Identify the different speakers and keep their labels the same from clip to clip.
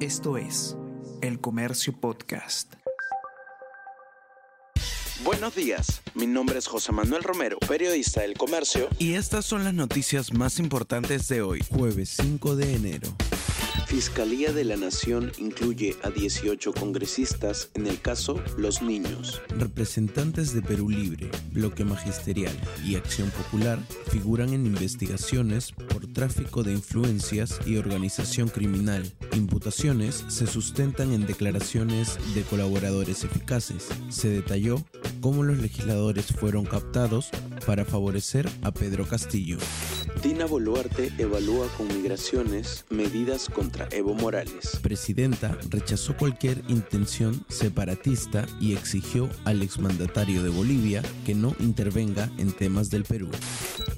Speaker 1: Esto es El Comercio Podcast.
Speaker 2: Buenos días, mi nombre es José Manuel Romero, periodista del Comercio.
Speaker 1: Y estas son las noticias más importantes de hoy, jueves 5 de enero.
Speaker 2: Fiscalía de la Nación incluye a 18 congresistas en el caso Los Niños.
Speaker 3: Representantes de Perú Libre, Bloque Magisterial y Acción Popular figuran en investigaciones por tráfico de influencias y organización criminal. Imputaciones se sustentan en declaraciones de colaboradores eficaces. Se detalló cómo los legisladores fueron captados para favorecer a Pedro Castillo.
Speaker 2: Dina Boluarte evalúa con migraciones medidas contra Evo Morales.
Speaker 3: Presidenta rechazó cualquier intención separatista y exigió al exmandatario de Bolivia que no intervenga en temas del Perú.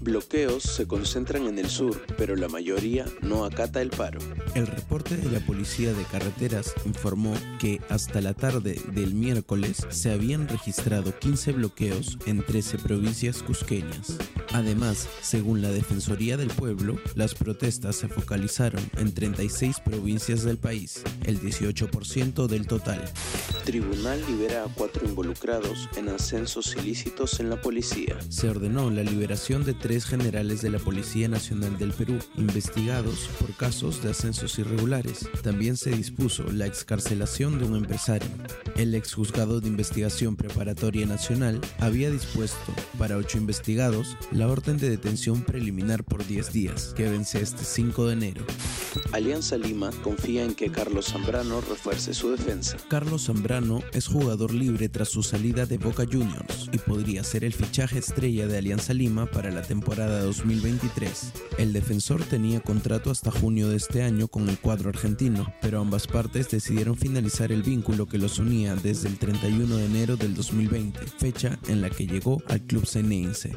Speaker 2: Bloqueos se concentran en el sur, pero la mayoría no acata el paro.
Speaker 3: El reporte de la Policía de Carreteras informó que hasta la tarde del miércoles se habían registrado 15 bloqueos en 13 provincias cusqueñas. Además, según la Defensoría del Pueblo, las protestas se focalizaron en 36 provincias del país, el 18% del total.
Speaker 2: Tribunal libera a cuatro involucrados en ascensos ilícitos en la policía.
Speaker 3: Se ordenó la liberación de tres generales de la Policía Nacional del Perú, investigados por casos de ascensos irregulares. También se dispuso la excarcelación de un empresario. El exjuzgado de investigación preparatoria nacional había dispuesto para ocho investigados la orden de detención preliminar por 10 días, que vence este 5 de enero.
Speaker 2: Alianza Lima confía en que Carlos Zambrano refuerce su defensa.
Speaker 3: Carlos Zambrano es jugador libre tras su salida de Boca Juniors y podría ser el fichaje estrella de Alianza Lima para la temporada 2023. El defensor tenía contrato hasta junio de este año con el cuadro argentino, pero ambas partes decidieron finalizar el vínculo que los unía desde el 31 de enero del 2020, fecha en la que llegó al club ceneense.